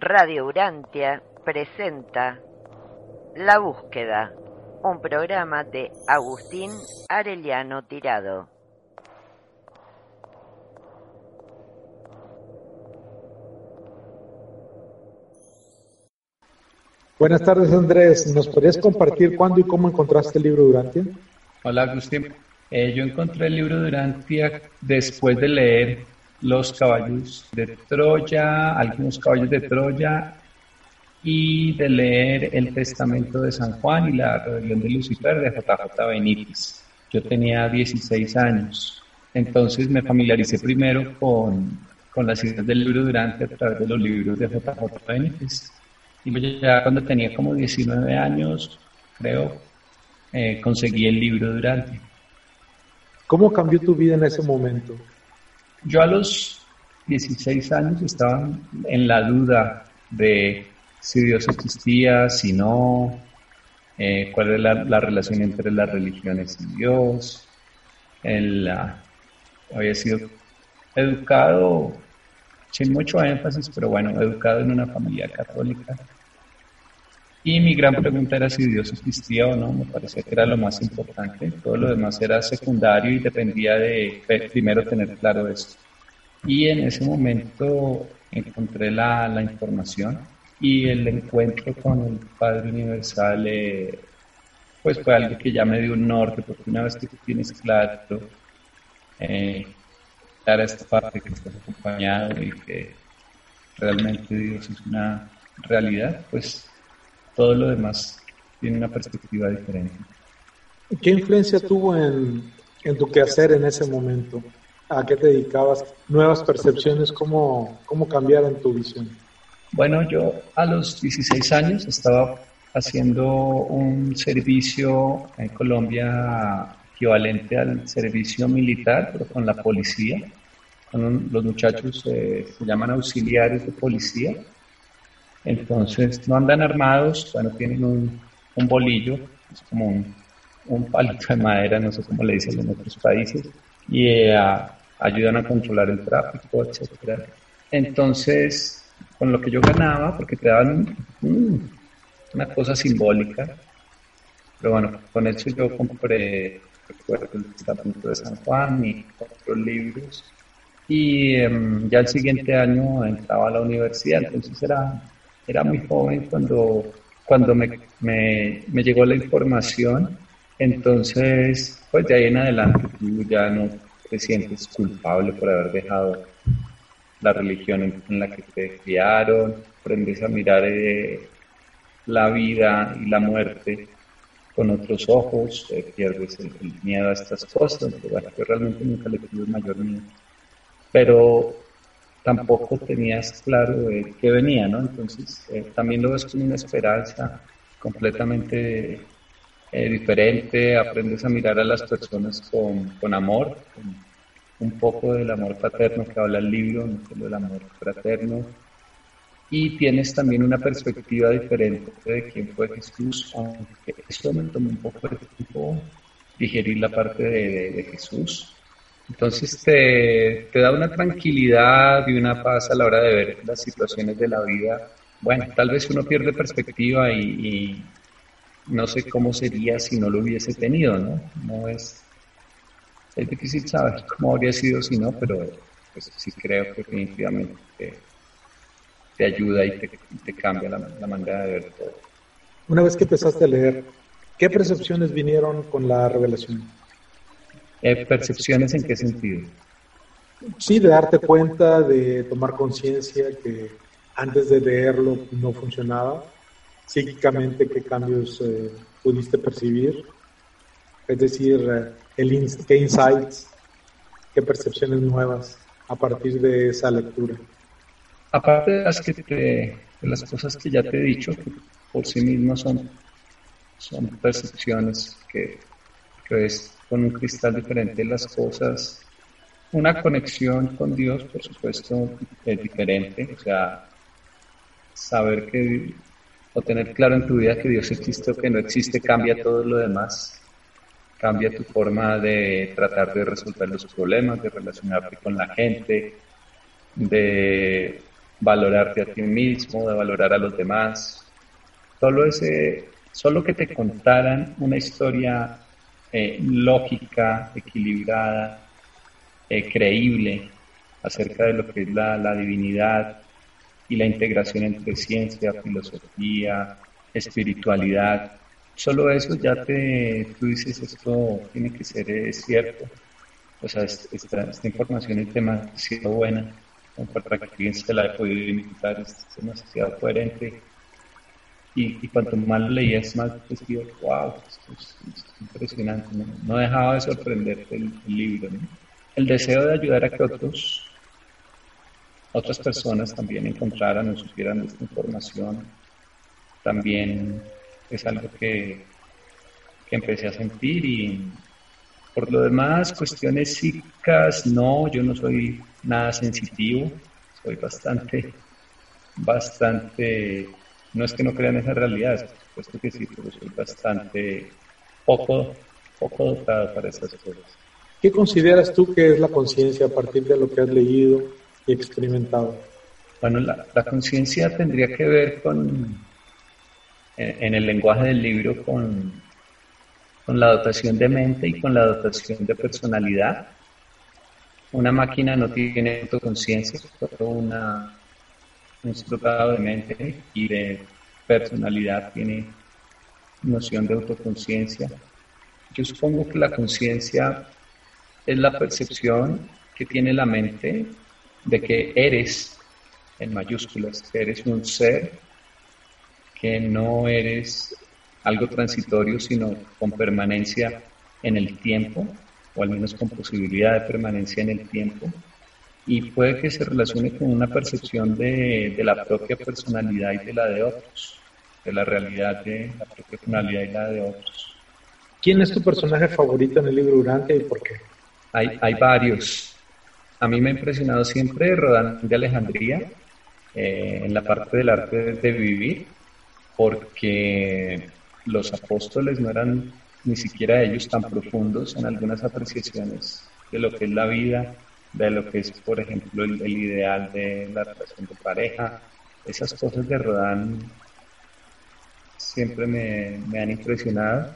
Radio Urantia presenta La Búsqueda, un programa de Agustín Arellano Tirado. Buenas tardes Andrés, ¿nos podrías compartir cuándo y cómo encontraste el libro Durantia? Hola Agustín, eh, yo encontré el libro Durantia después de leer Los caballos de Troya, algunos caballos de Troya y de leer el Testamento de San Juan y la rebelión de Lucifer de JJ Benítez. Yo tenía 16 años, entonces me familiaricé primero con, con las ideas del libro Durante a través de los libros de JJ Benítez y ya cuando tenía como 19 años, creo, eh, conseguí el libro Durante. ¿Cómo cambió tu vida en ese momento? Yo a los 16 años estaba en la duda de si Dios existía, si no, eh, cuál es la, relación entre las religiones y Dios. El, había sido educado sin mucho énfasis, pero bueno, educado en una familia católica. Y mi gran pregunta era si Dios existía o no, me parecía que era lo más importante. Todo lo demás era secundario y dependía de primero tener claro esto. Y en ese momento encontré la, la información y el encuentro con el Padre Universal eh, pues fue algo que ya me dio un norte, porque una vez que tú tienes claro eh, esta parte que estás acompañado y que realmente Dios es una realidad, pues todo lo demás tiene una perspectiva diferente. ¿Qué influencia tuvo en, en tu quehacer en ese momento? ¿A qué te dedicabas? ¿Nuevas percepciones? ¿Cómo, cómo cambiaron tu visión? Bueno, yo a los 16 años estaba haciendo un servicio en Colombia equivalente al servicio militar, pero con la policía. Con los muchachos eh, se llaman auxiliares de policía. Entonces no andan armados, bueno, tienen un, bolillo, es como un, palito de madera, no sé cómo le dicen en otros países, y eh, ayudan a controlar el tráfico, etc. Entonces, con lo que yo ganaba, porque te daban una cosa simbólica, pero bueno, con eso yo compré recuerdo el Testamento de San Juan y otros libros. Y em, ya el siguiente año entraba a la universidad, entonces era, era muy joven cuando, cuando me, me, me llegó la información. Entonces, pues de ahí en adelante tú ya no te sientes culpable por haber dejado la religión en, la que te criaron, aprendes a mirar eh, la vida y la muerte con otros ojos, eh, pierdes el, miedo a estas cosas, bueno, yo realmente nunca le tuve mayor miedo, pero tampoco tenías claro de qué venía, ¿no? Entonces eh, también lo ves con una esperanza completamente eh, diferente, aprendes a mirar a las personas con, con amor, con un poco del amor paterno que habla el libro, no solo del amor fraterno, y tienes también una perspectiva diferente de quién fue Jesús, aunque eso me tomó un poco de tiempo digerir la parte de, Jesús. Entonces te, te, da una tranquilidad y una paz a la hora de ver las situaciones de la vida. Bueno, tal vez uno pierde perspectiva y, no sé cómo sería si no lo hubiese tenido, ¿no? No es, es difícil saber cómo habría sido si no, pero pues sí creo que definitivamente te ayuda y te, cambia la, manera de ver todo. Una vez que empezaste a leer, ¿qué percepciones vinieron con la revelación? Eh, ¿Percepciones en qué sentido? Sí, de darte cuenta, de tomar conciencia que antes de leerlo no funcionaba. Psíquicamente, ¿qué cambios eh, pudiste percibir? Es decir, eh, el ¿qué insights, qué percepciones nuevas a partir de esa lectura? aparte de las, que de las cosas que ya te he dicho, que por sí mismas son, son percepciones que, ves con un cristal diferente las cosas, una conexión con Dios, por supuesto, es diferente, o sea, saber que o tener claro en tu vida que Dios existe o que no existe cambia todo lo demás, cambia tu forma de tratar de resolver los problemas, de relacionarte con la gente, de valorarte a ti mismo, de valorar a los demás. Solo ese, solo que te contaran una historia eh, lógica, equilibrada, eh, creíble acerca de lo que es la, la divinidad y la integración entre ciencia, filosofía, espiritualidad. Solo eso ya te, tú dices, esto tiene que ser cierto. O sea, esta, esta información es demasiado buena para que alguien se la haya podido identificar, es demasiado coherente. Y, cuanto más lo leías, más pues digo, wow, esto es, impresionante. ¿no? dejaba de sorprenderte el, libro. El deseo de ayudar a que otros, otras personas también encontraran o supieran esta información, también es algo que, que empecé a sentir y por lo demás, cuestiones psíquicas, no, yo no soy nada sensitivo, soy bastante, bastante, no es que no crea en esas realidades, por supuesto que sí, pero soy bastante poco, poco dotado para esas cosas. ¿Qué consideras tú que es la conciencia a partir de lo que has leído y experimentado? Bueno, la, la conciencia tendría que ver con, en el lenguaje del libro, con con la dotación de mente y con la dotación de personalidad. Una máquina no tiene autoconciencia, solo una, un dotado de mente y de personalidad tiene noción de autoconciencia. Yo supongo que la conciencia es la percepción que tiene la mente de que eres, en mayúsculas, eres un ser, que no eres algo transitorio, sino con permanencia en el tiempo, o al menos con posibilidad de permanencia en el tiempo, y puede que se relacione con una percepción de, de la propia personalidad y de la de otros, de la realidad de la propia personalidad y la de otros. ¿Quién es tu personaje favorito en el libro Durante y por qué? Hay, hay varios. A mí me ha impresionado siempre Rodán de Alejandría, eh, en la parte del arte de vivir, porque los apóstoles no eran ni siquiera ellos tan profundos en algunas apreciaciones de lo que es la vida, de lo que es, por ejemplo, el, ideal de la relación de pareja. Esas cosas de Rodán siempre me, me han impresionado.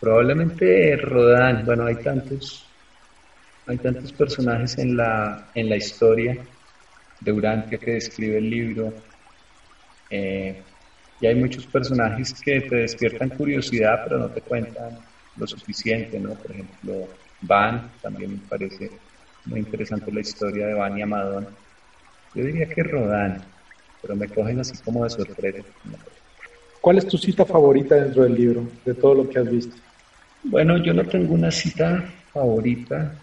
Probablemente Rodán, bueno, hay tantos, hay tantos personajes en la, en la historia de Urantia que describe el libro. Eh, y hay muchos personajes que te despiertan curiosidad, pero no te cuentan lo suficiente, ¿no? Por ejemplo, Van, también me parece muy interesante la historia de Van y Amadón. Yo diría que Rodán, pero me cogen así como de sorpresa. ¿Cuál es tu cita favorita dentro del libro, de todo lo que has visto? Bueno, yo no tengo una cita favorita.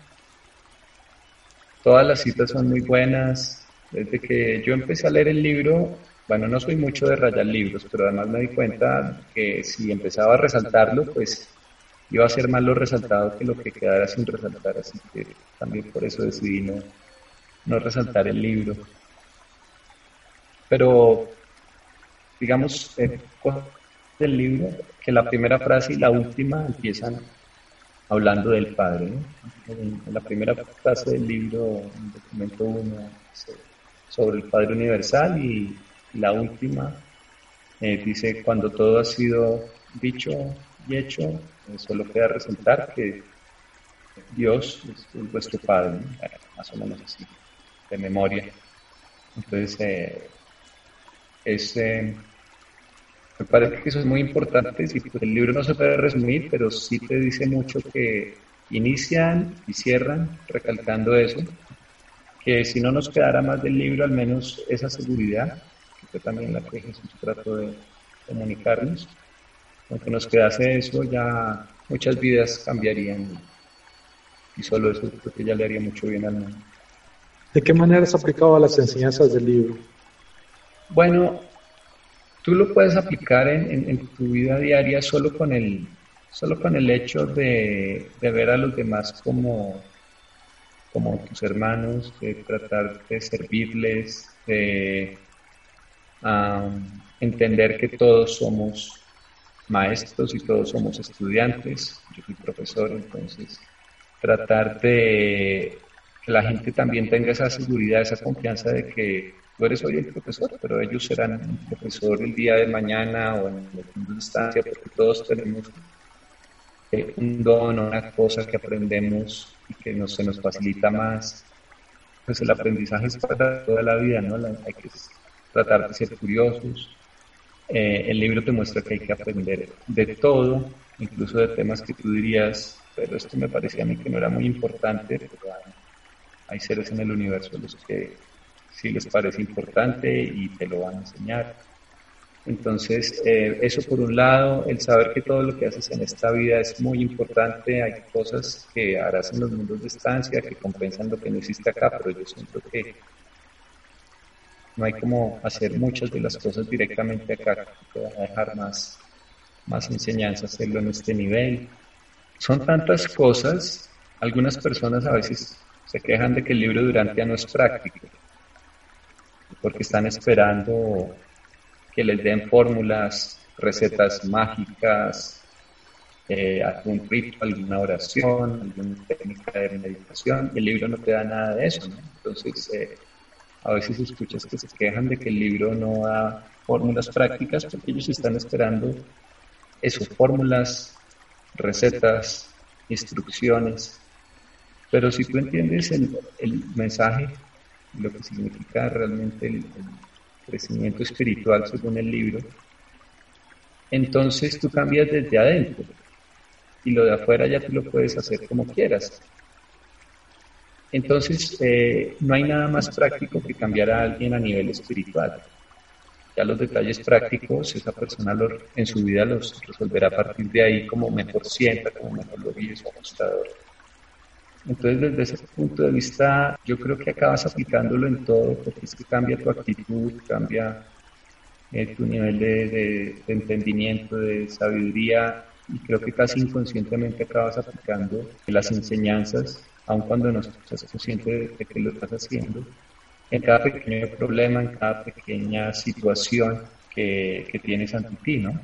Todas las citas son muy buenas. Desde que yo empecé a leer el libro, bueno, no soy mucho de rayar libros, pero además me di cuenta que si empezaba a resaltarlo, pues iba a ser más lo resaltado que lo que quedara sin resaltar, así que también por eso decidí no, resaltar el libro. Pero, digamos, eh, del libro, que la primera frase y la última empiezan hablando del Padre. En la primera frase del libro, en documento 1, sobre el Padre Universal y la última eh, dice, cuando todo ha sido dicho y hecho, eh, solo queda resaltar que Dios es, vuestro Padre, más o menos así, de memoria. Entonces, eh, es, me parece que eso es muy importante. Si pues, el libro no se puede resumir, pero sí te dice mucho que inician y cierran recalcando eso, que si no nos quedara más del libro, al menos esa seguridad que también la que Jesús trató de comunicarnos. Aunque nos quedase eso, ya muchas vidas cambiarían y solo eso creo que ya le haría mucho bien al mundo. ¿De qué manera has aplicado a las enseñanzas del libro? Bueno, tú lo puedes aplicar en, en, tu vida diaria solo con el, solo con el hecho de, de, ver a los demás como, como tus hermanos, de tratar de servirles, de entender que todos somos maestros y todos somos estudiantes. Yo soy profesor, entonces tratar de que la gente también tenga esa seguridad, esa confianza de que tú eres hoy el profesor, pero ellos serán el profesor el día de mañana o en la instancia, porque todos tenemos eh, un don o una cosa que aprendemos y que nos, se nos facilita más. Pues el aprendizaje es para toda la vida, ¿no? hay que tratar de ser curiosos. Eh, el libro te muestra que hay que aprender de todo, incluso de temas que tú dirías, pero esto me parecía a mí que no era muy importante, pero hay seres en el universo los que sí les parece importante y te lo van a enseñar. Entonces, eh, eso por un lado, el saber que todo lo que haces en esta vida es muy importante, hay cosas que harás en los mundos de estancia que compensan lo que no hiciste acá, pero yo siento que no hay como hacer muchas de las cosas directamente acá, te van a dejar más, más enseñanza hacerlo en este nivel. Son tantas cosas, algunas personas a veces se quejan de que el libro Durantia no es práctico, porque están esperando que les den fórmulas, recetas mágicas, eh, algún rito, alguna oración, alguna técnica de meditación. El libro no te da nada de eso. Entonces, eh, a veces escuchas que se quejan de que el libro no da fórmulas prácticas porque ellos están esperando eso, fórmulas, recetas, instrucciones. Pero si tú entiendes el, el mensaje, lo que significa realmente el crecimiento espiritual según el libro, entonces tú cambias desde adentro y lo de afuera ya tú lo puedes hacer como quieras. Entonces, eh, no hay nada más práctico que cambiar a alguien a nivel espiritual. Ya los detalles prácticos, esa persona en su vida los resolverá a partir de ahí como mejor sienta, como mejor lo vive su ajustador. Entonces, desde ese punto de vista, yo creo que acabas aplicándolo en todo, porque es que cambia tu actitud, cambia eh, tu nivel de, entendimiento, de sabiduría, y creo que casi inconscientemente acabas aplicando las enseñanzas, aun cuando no estás consciente de, que lo estás haciendo, en cada pequeño problema, en cada pequeña situación que, que tienes ante ti, ¿no?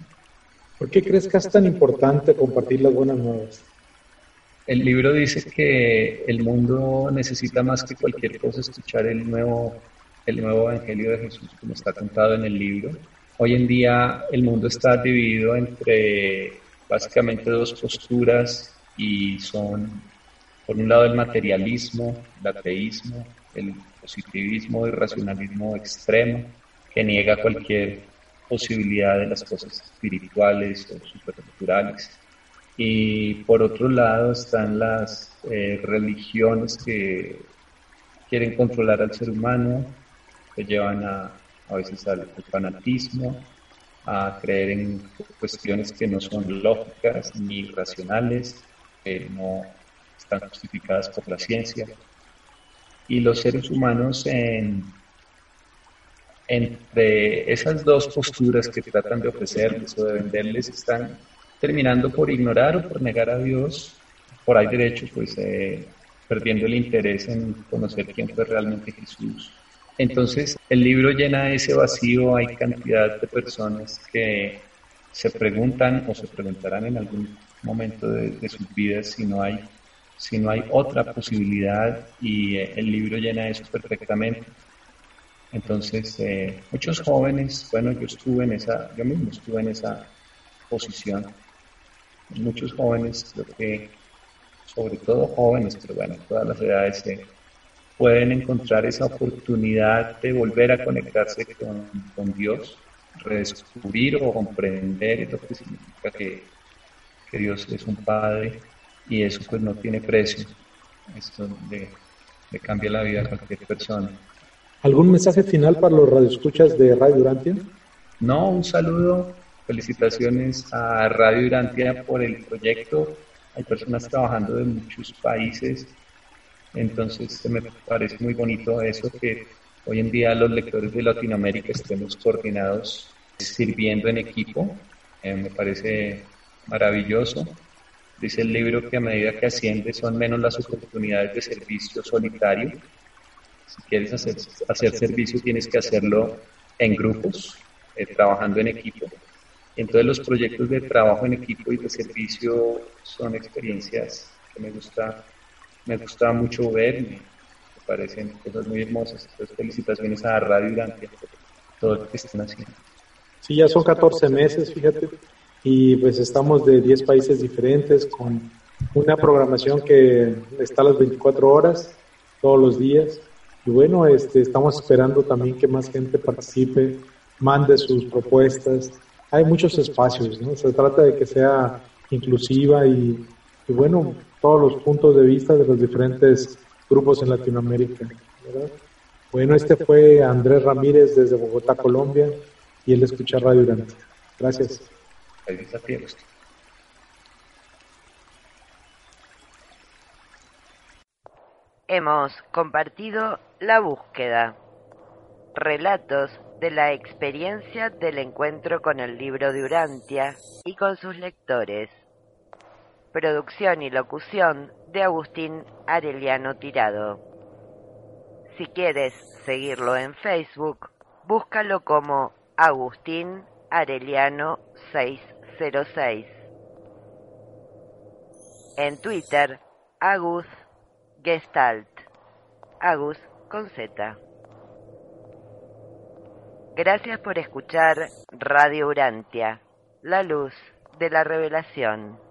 ¿Por qué crees que es tan importante compartir las buenas nuevas? El libro dice que el mundo necesita más que cualquier cosa escuchar el nuevo, el nuevo Evangelio de Jesús, como está contado en el libro. Hoy en día el mundo está dividido entre básicamente dos posturas y son, por un lado, el materialismo, el ateísmo, el positivismo y racionalismo extremo, que niega cualquier posibilidad de las cosas espirituales o supernaturales y por otro lado están las eh, religiones que quieren controlar al ser humano, que llevan a, a veces al, fanatismo, a creer en cuestiones que no son lógicas ni racionales, que no están justificadas por la ciencia. Y los seres humanos en, entre esas dos posturas que tratan de ofrecerles o de venderles están terminando por ignorar o por negar a Dios, por ahí derecho, pues eh, perdiendo el interés en conocer quién fue realmente Jesús. Entonces, el libro llena ese vacío, hay cantidad de personas que se preguntan o se preguntarán en algún momento de, sus vidas si no hay si no hay otra posibilidad y eh, el libro llena eso perfectamente. Entonces, eh, muchos jóvenes, bueno, yo estuve en esa, yo mismo estuve en esa posición muchos jóvenes, creo que sobre todo jóvenes, pero bueno, todas las edades pueden encontrar esa oportunidad de volver a conectarse con, con Dios, redescubrir o comprender lo que significa que, que, Dios es un Padre y eso pues no tiene precio. Esto le, le cambia la vida a cualquier persona. ¿Algún mensaje final para los radioescuchas de Radio Durantia? No, un saludo Felicitaciones a Radio Durantia por el proyecto. Hay personas trabajando de muchos países, entonces me parece muy bonito eso que hoy en día los lectores de Latinoamérica estemos coordinados sirviendo en equipo. Eh, me parece maravilloso. Dice el libro que a medida que asciende son menos las oportunidades de servicio solitario. Si quieres hacer, hacer servicio tienes que hacerlo en grupos, eh, trabajando en equipo. Entonces los proyectos de trabajo en equipo y de servicio son experiencias que me gusta, me gusta mucho ver, me parecen cosas muy hermosas. Entonces, felicitaciones a Radio por todo lo que están haciendo. Sí, ya son 14 meses, fíjate, y pues estamos de 10 países diferentes con una programación que está a las 24 horas, todos los días. Y bueno, este, estamos esperando también que más gente participe, mande sus propuestas. Hay muchos espacios, ¿no? Se trata de que sea inclusiva y, y bueno, todos los puntos de vista de los diferentes grupos en Latinoamérica. Bueno, este fue Andrés Ramírez desde Bogotá, Colombia, y él escucha Radio Durante. Gracias. Hemos compartido La búsqueda, relatos de la experiencia del encuentro con el libro de Urantia y con sus lectores. Producción y locución de Agustín Areliano Tirado. Si quieres seguirlo en Facebook, búscalo como Agustín Areliano 606. En Twitter, Agus Gestalt. Agus con Z. Gracias por escuchar Radio Urantia, la luz de la revelación.